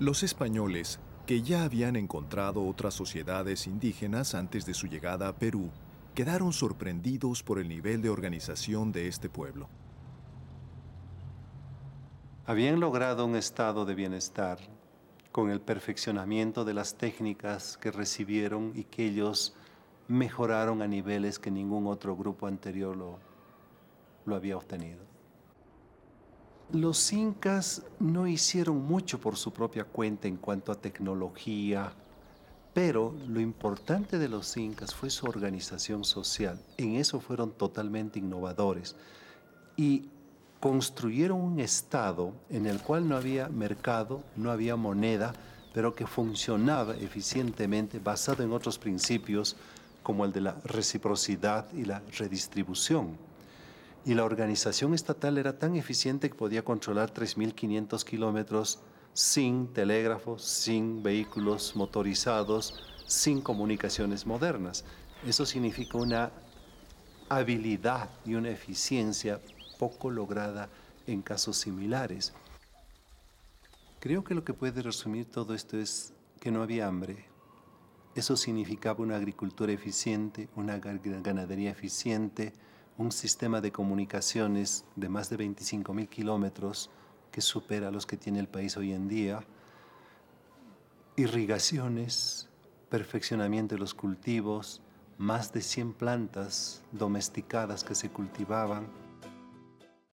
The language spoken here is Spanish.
Los españoles, que ya habían encontrado otras sociedades indígenas antes de su llegada a Perú, quedaron sorprendidos por el nivel de organización de este pueblo. Habían logrado un estado de bienestar con el perfeccionamiento de las técnicas que recibieron y que ellos mejoraron a niveles que ningún otro grupo anterior lo, lo había obtenido. Los incas no hicieron mucho por su propia cuenta en cuanto a tecnología, pero lo importante de los incas fue su organización social. En eso fueron totalmente innovadores. Y construyeron un Estado en el cual no había mercado, no había moneda, pero que funcionaba eficientemente basado en otros principios como el de la reciprocidad y la redistribución. Y la organización estatal era tan eficiente que podía controlar 3.500 kilómetros sin telégrafos, sin vehículos motorizados, sin comunicaciones modernas. Eso significa una habilidad y una eficiencia poco lograda en casos similares. Creo que lo que puede resumir todo esto es que no había hambre. Eso significaba una agricultura eficiente, una ganadería eficiente, un sistema de comunicaciones de más de 25 mil kilómetros que supera los que tiene el país hoy en día, irrigaciones, perfeccionamiento de los cultivos, más de 100 plantas domesticadas que se cultivaban,